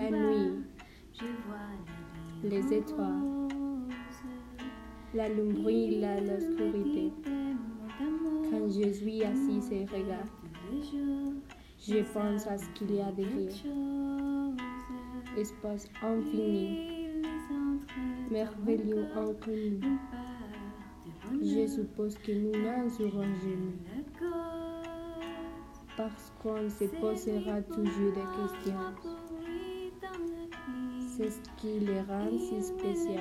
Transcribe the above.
la nuit, les étoiles, la brille à l'obscurité. Quand je suis assis et regarde, je pense à ce qu'il y a derrière. Espace infini, merveilleux inconnu. Je suppose que nous n'en serons jamais. Parce qu'on se posera toujours des questions. C'est ce qui les rend si spéciaux.